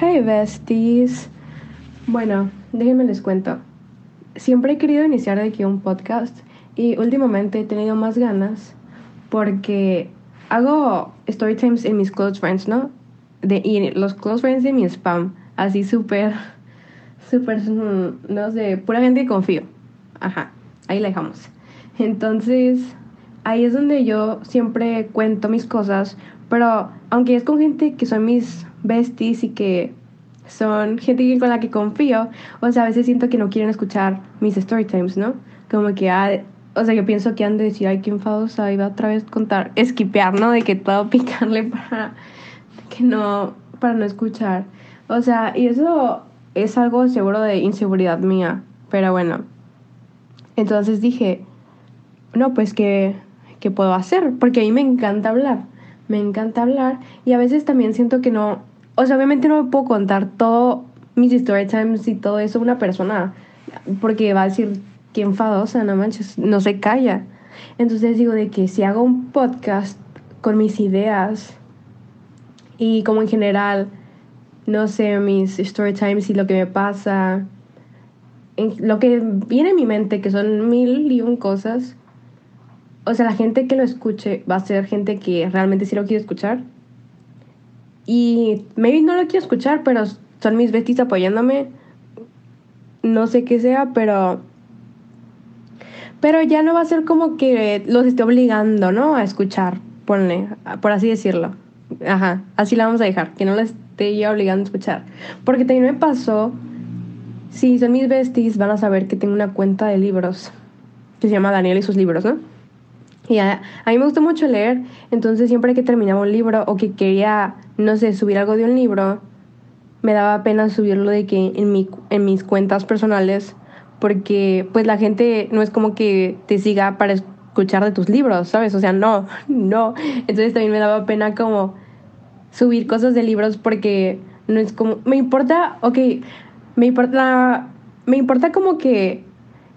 Hey besties. Bueno, déjenme les cuento. Siempre he querido iniciar de aquí un podcast y últimamente he tenido más ganas porque hago story times en mis close friends, ¿no? De, y los close friends de mi spam, así súper, súper, no sé, pura gente que confío. Ajá, ahí la dejamos. Entonces, ahí es donde yo siempre cuento mis cosas, pero aunque es con gente que son mis besties y que son gente con la que confío, o sea, a veces siento que no quieren escuchar mis story times, ¿no? Como que, ah, o sea, yo pienso que han de decir, ay, qué enfadosa, iba otra vez contar, esquipear, ¿no? De que todo picarle para que no, para no escuchar. O sea, y eso es algo seguro de inseguridad mía, pero bueno. Entonces dije, no, pues que, ¿qué puedo hacer? Porque a mí me encanta hablar, me encanta hablar y a veces también siento que no, o sea, obviamente no puedo contar todo mis story times y todo eso a una persona, porque va a decir, qué enfadosa, no manches, no se calla. Entonces digo de que si hago un podcast con mis ideas y como en general, no sé, mis story times y lo que me pasa, lo que viene en mi mente, que son mil y un cosas, o sea, la gente que lo escuche va a ser gente que realmente sí lo quiere escuchar. Y maybe no lo quiero escuchar, pero son mis besties apoyándome. No sé qué sea, pero. Pero ya no va a ser como que los esté obligando, ¿no? A escuchar, ponle, por así decirlo. Ajá, así la vamos a dejar, que no la esté ya obligando a escuchar. Porque también me pasó, si son mis besties, van a saber que tengo una cuenta de libros que se llama Daniel y sus libros, ¿no? Y a, mí me gusta mucho leer, entonces siempre que terminaba un libro o que quería, no sé, subir algo de un libro, me daba pena subirlo de que en, mi, en mis cuentas personales, porque pues la gente no es como que te siga para escuchar de tus libros, ¿sabes? O sea, no, no. Entonces también me daba pena como subir cosas de libros porque no es como, me importa, ok, me importa, me importa como que,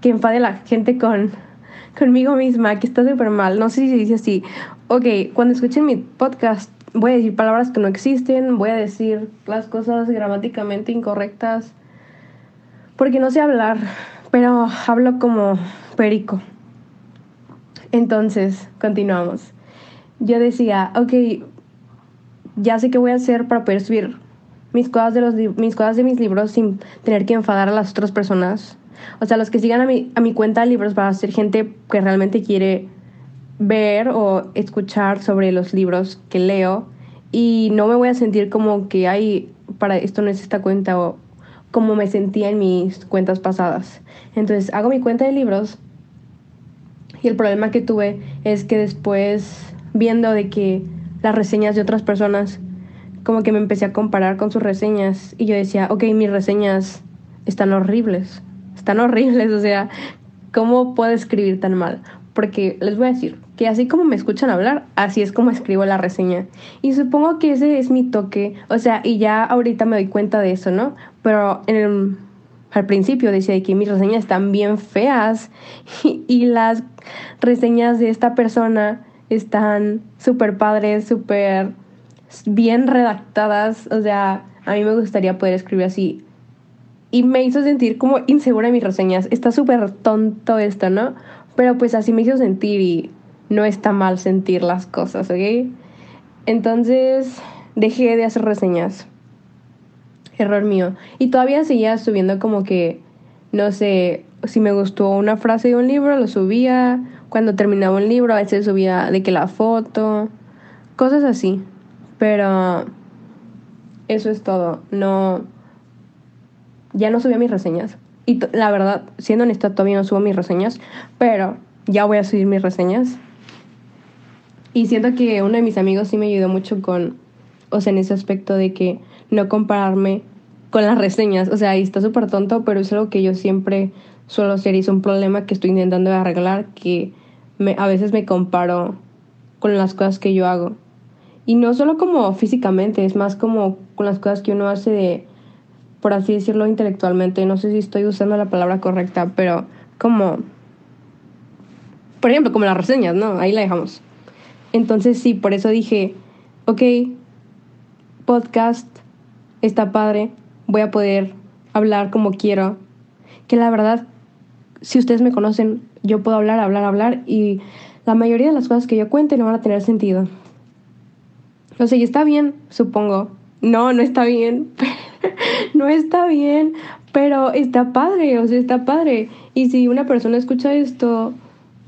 que enfade la gente con conmigo misma, que está súper mal. No sé si se dice así. Ok, cuando escuchen mi podcast, voy a decir palabras que no existen, voy a decir las cosas gramáticamente incorrectas, porque no sé hablar, pero hablo como perico. Entonces, continuamos. Yo decía, ok, ya sé qué voy a hacer para poder mis cosas de, los, mis, cosas de mis libros sin tener que enfadar a las otras personas o sea, los que sigan a mi, a mi cuenta de libros van a ser gente que realmente quiere ver o escuchar sobre los libros que leo y no me voy a sentir como que hay para esto no es esta cuenta o como me sentía en mis cuentas pasadas. Entonces hago mi cuenta de libros y el problema que tuve es que después viendo de que las reseñas de otras personas como que me empecé a comparar con sus reseñas y yo decía, ok, mis reseñas están horribles están horribles, o sea, ¿cómo puedo escribir tan mal? Porque les voy a decir que así como me escuchan hablar, así es como escribo la reseña. Y supongo que ese es mi toque, o sea, y ya ahorita me doy cuenta de eso, ¿no? Pero en el, al principio decía que mis reseñas están bien feas y, y las reseñas de esta persona están súper padres, súper bien redactadas, o sea, a mí me gustaría poder escribir así y me hizo sentir como insegura en mis reseñas. Está súper tonto esto, ¿no? Pero pues así me hizo sentir y no está mal sentir las cosas, ¿ok? Entonces dejé de hacer reseñas. Error mío. Y todavía seguía subiendo como que, no sé, si me gustó una frase de un libro, lo subía. Cuando terminaba un libro, a veces subía de que la foto, cosas así. Pero eso es todo. No, ya no subía mis reseñas. Y la verdad, siendo honesta, todavía no subo mis reseñas, pero ya voy a subir mis reseñas. Y siento que uno de mis amigos sí me ayudó mucho con, o sea, en ese aspecto de que no compararme con las reseñas. O sea, y está súper tonto, pero es algo que yo siempre suelo hacer y es un problema que estoy intentando arreglar, que a veces me comparo con las cosas que yo hago. Y no solo como físicamente, es más como con las cosas que uno hace de por así decirlo intelectualmente, no sé si estoy usando la palabra correcta, pero como, por ejemplo, como las reseñas, ¿no? Ahí la dejamos. Entonces sí, por eso dije, ok, podcast, está padre, voy a poder hablar como quiero. Que la verdad, si ustedes me conocen, yo puedo hablar, hablar, hablar y la mayoría de las cosas que yo cuente no van a tener sentido. O sea, y está bien, supongo. No, no está bien. no está bien, pero está padre, o sea, está padre. Y si una persona escucha esto,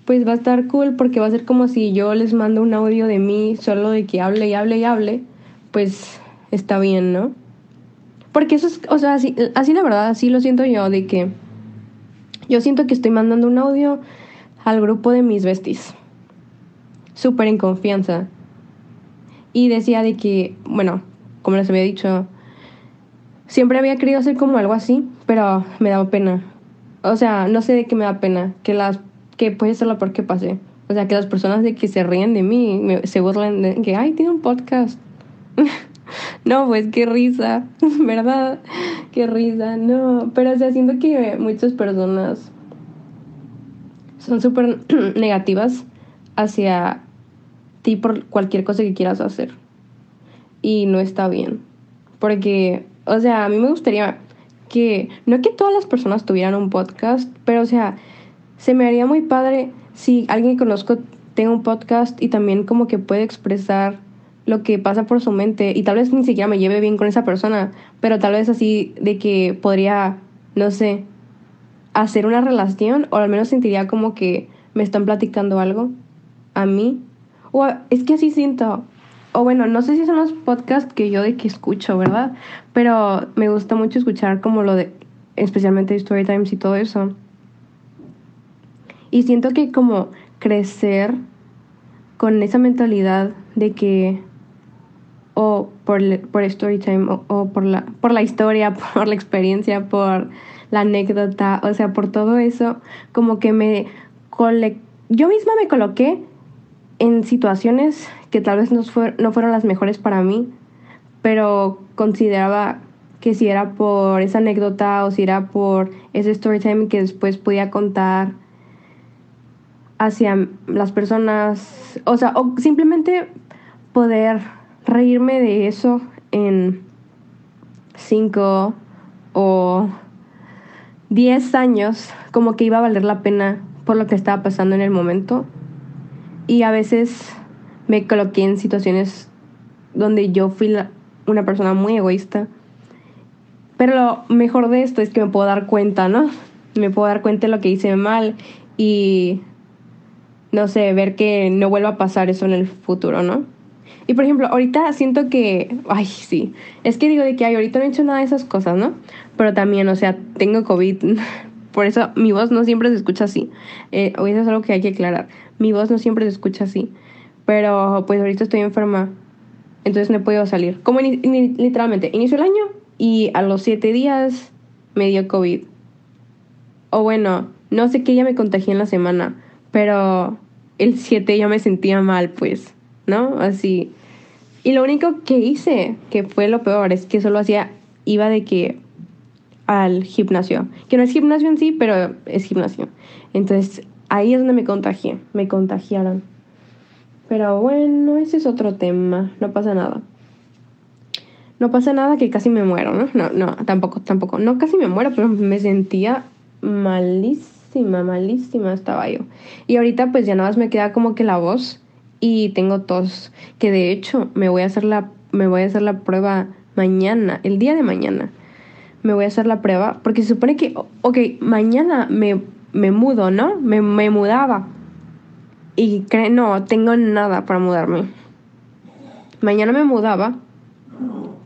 pues va a estar cool porque va a ser como si yo les mando un audio de mí solo de que hable y hable y hable, pues está bien, ¿no? Porque eso es, o sea, así, así la verdad, así lo siento yo, de que yo siento que estoy mandando un audio al grupo de mis besties, súper en confianza. Y decía de que, bueno, como les había dicho, siempre había querido hacer como algo así, pero me daba pena. O sea, no sé de qué me da pena, que las que puede ser la peor que pasé. O sea, que las personas de que se ríen de mí, se burlan de que, ay, tiene un podcast. no, pues qué risa, ¿verdad? Qué risa, no. Pero o sea, siento que muchas personas son súper negativas hacia por cualquier cosa que quieras hacer. Y no está bien. Porque, o sea, a mí me gustaría que, no que todas las personas tuvieran un podcast, pero o sea, se me haría muy padre si alguien que conozco tenga un podcast y también como que puede expresar lo que pasa por su mente y tal vez ni siquiera me lleve bien con esa persona, pero tal vez así de que podría, no sé, hacer una relación o al menos sentiría como que me están platicando algo a mí. O es que así siento. O bueno, no sé si son los podcasts que yo de que escucho, ¿verdad? Pero me gusta mucho escuchar como lo de, especialmente Story Times y todo eso. Y siento que como crecer con esa mentalidad de que o por, por Storytime o, o por, la, por la historia, por la experiencia, por la anécdota, o sea, por todo eso, como que me cole yo misma me coloqué en situaciones que tal vez no, fueron las mejores para mí, pero consideraba que si era por esa anécdota o si era por ese storytime que después podía contar hacia las personas, o sea, o simplemente poder reírme de eso en cinco o diez años, como que iba a valer la pena por lo que estaba pasando en el momento. Y a veces me coloqué en situaciones donde yo fui una persona muy egoísta. Pero lo mejor de esto es que me puedo dar cuenta, ¿no? Me puedo dar cuenta de lo que hice mal y no sé, ver que no vuelva a pasar eso en el futuro, ¿no? Y por ejemplo, ahorita siento que, ay, sí, es que digo de que ay, ahorita no he hecho nada de esas cosas, ¿no? Pero también, o sea, tengo COVID, por eso mi voz no siempre se escucha así. Eh, eso es algo que hay que aclarar. Mi voz no siempre se escucha así. Pero pues ahorita estoy enferma, entonces no he podido salir. Como literalmente, inició el año y a los siete días me dio COVID. O bueno, no sé qué ya me contagié en la semana, pero el 7 ya me sentía mal, pues, ¿no? Así. Y lo único que hice, que fue lo peor, es que solo hacía, iba de que al gimnasio, que no es gimnasio en sí, pero es gimnasio. Entonces, ahí es donde me contagié, me contagiaron. Pero bueno, ese es otro tema, no pasa nada. No pasa nada que casi me muero, ¿no? No, no, tampoco, tampoco. No casi me muero, pero me sentía malísima, malísima estaba yo. Y ahorita pues ya nada más me queda como que la voz y tengo tos, que de hecho me voy a hacer la, me voy a hacer la prueba mañana, el día de mañana. Me voy a hacer la prueba porque se supone que, ok, mañana me, me mudo, ¿no? Me, me mudaba. Y cre no, tengo nada para mudarme. Mañana me mudaba,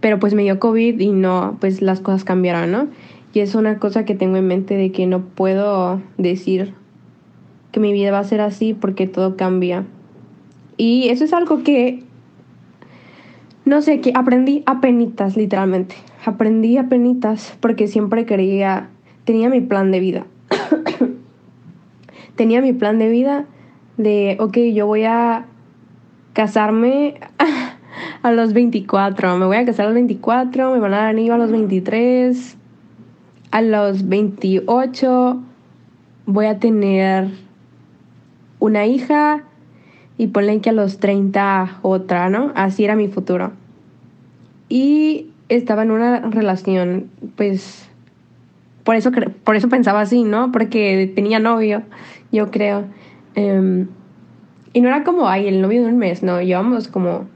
pero pues me dio COVID y no, pues las cosas cambiaron, ¿no? Y es una cosa que tengo en mente de que no puedo decir que mi vida va a ser así porque todo cambia. Y eso es algo que, no sé, que aprendí a penitas, literalmente. Aprendí a penitas porque siempre quería, tenía mi plan de vida. tenía mi plan de vida de, ok, yo voy a casarme a los 24, me voy a casar a los 24, me van a dar anillo a los 23 a los 28 voy a tener una hija y ponle que a los 30 otra, ¿no? Así era mi futuro. Y estaba en una relación, pues por eso, por eso pensaba así, ¿no? Porque tenía novio, yo creo. Em, y no era como, ay, el novio de un mes, no, llevamos como...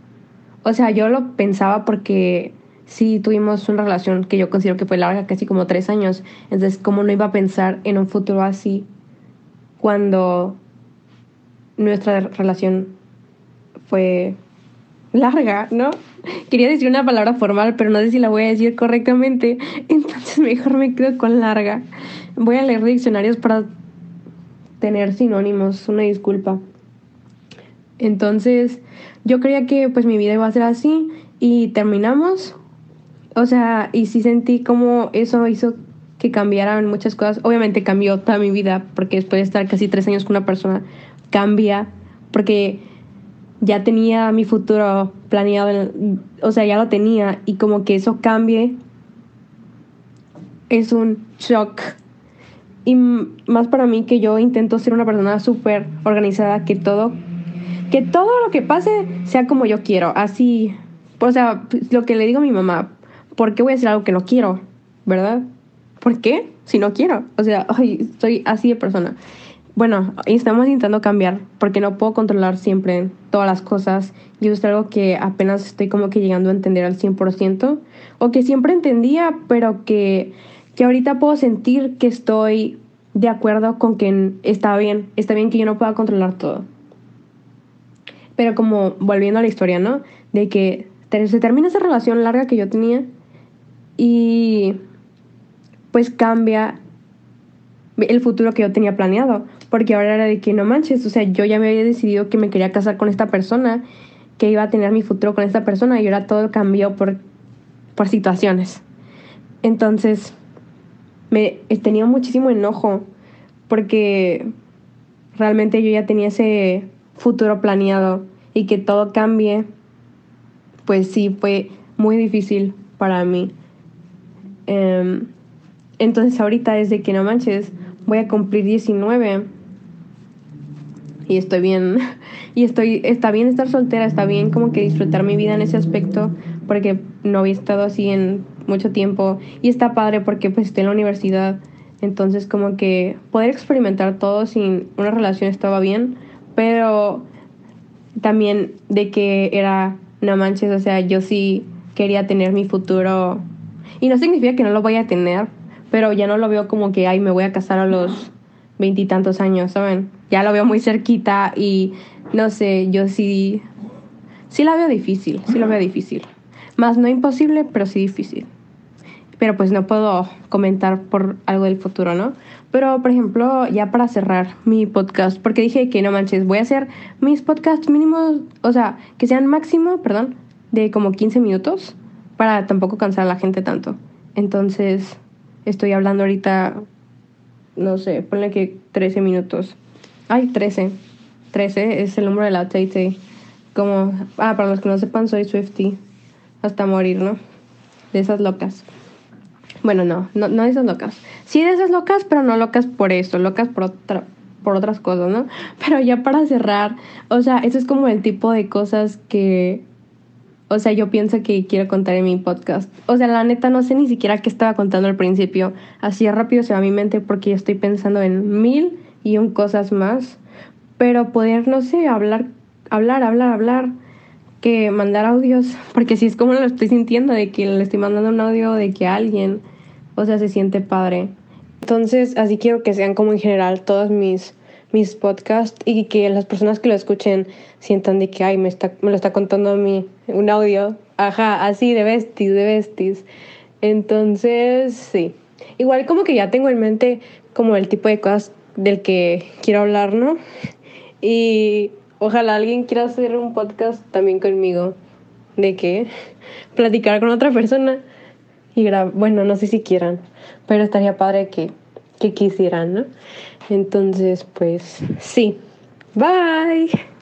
O sea, yo lo pensaba porque sí tuvimos una relación que yo considero que fue larga, casi como tres años. Entonces, ¿cómo no iba a pensar en un futuro así cuando nuestra relación fue larga, ¿no? Quería decir una palabra formal, pero no sé si la voy a decir correctamente, entonces mejor me quedo con larga. Voy a leer diccionarios para tener sinónimos, una disculpa. Entonces, yo creía que pues mi vida iba a ser así y terminamos. O sea, y sí sentí como eso hizo que cambiaran muchas cosas. Obviamente cambió toda mi vida, porque después de estar casi tres años con una persona, cambia, porque ya tenía mi futuro planeado, o sea, ya lo tenía, y como que eso cambie, es un shock. Y más para mí que yo intento ser una persona súper organizada, que todo, que todo lo que pase sea como yo quiero, así, o sea, lo que le digo a mi mamá, ¿por qué voy a hacer algo que no quiero? ¿Verdad? ¿Por qué? Si no quiero. O sea, ay, soy así de persona. Bueno, estamos intentando cambiar porque no puedo controlar siempre todas las cosas y eso es algo que apenas estoy como que llegando a entender al 100% o que siempre entendía, pero que, que ahorita puedo sentir que estoy de acuerdo con que está bien, está bien que yo no pueda controlar todo. Pero como volviendo a la historia, ¿no? De que se termina esa relación larga que yo tenía y pues cambia el futuro que yo tenía planeado. Porque ahora era de que no manches, o sea, yo ya me había decidido que me quería casar con esta persona, que iba a tener mi futuro con esta persona y ahora todo cambió por, por situaciones. Entonces, me tenía muchísimo enojo porque realmente yo ya tenía ese futuro planeado y que todo cambie, pues sí, fue muy difícil para mí. Em, entonces ahorita desde que no manches, voy a cumplir 19 y estoy bien y estoy está bien estar soltera está bien como que disfrutar mi vida en ese aspecto porque no había estado así en mucho tiempo y está padre porque pues estoy en la universidad entonces como que poder experimentar todo sin una relación estaba bien pero también de que era no manches o sea yo sí quería tener mi futuro y no significa que no lo voy a tener pero ya no lo veo como que ay me voy a casar a los veintitantos años, ¿saben? Ya lo veo muy cerquita y no sé, yo sí, sí la veo difícil, sí la veo difícil. Más no imposible, pero sí difícil. Pero pues no puedo comentar por algo del futuro, ¿no? Pero, por ejemplo, ya para cerrar mi podcast, porque dije que no manches, voy a hacer mis podcasts mínimos, o sea, que sean máximo, perdón, de como 15 minutos, para tampoco cansar a la gente tanto. Entonces, estoy hablando ahorita no sé, ponle que 13 minutos. Ay, 13. 13 es el número de la Tay Como, ah, para los que no sepan, soy Swifty. Hasta morir, ¿no? De esas locas. Bueno, no, no, no de esas locas. Sí de esas locas, pero no locas por eso, locas por otra por otras cosas, ¿no? Pero ya para cerrar, o sea, eso es como el tipo de cosas que o sea, yo pienso que quiero contar en mi podcast. O sea, la neta no sé ni siquiera qué estaba contando al principio. Así rápido se va a mi mente porque yo estoy pensando en mil y un cosas más. Pero poder, no sé, hablar, hablar, hablar, hablar, que mandar audios, porque si es como lo estoy sintiendo, de que le estoy mandando un audio de que alguien, o sea, se siente padre. Entonces, así quiero que sean como en general todos mis mis podcasts y que las personas que lo escuchen sientan de que, ay, me, está, me lo está contando a mí un audio. Ajá, así de besties, de besties. Entonces, sí. Igual como que ya tengo en mente como el tipo de cosas del que quiero hablar, ¿no? Y ojalá alguien quiera hacer un podcast también conmigo. De que platicar con otra persona y. Bueno, no sé si quieran, pero estaría padre que, que quisieran, ¿no? Entonces, pues sí. Bye.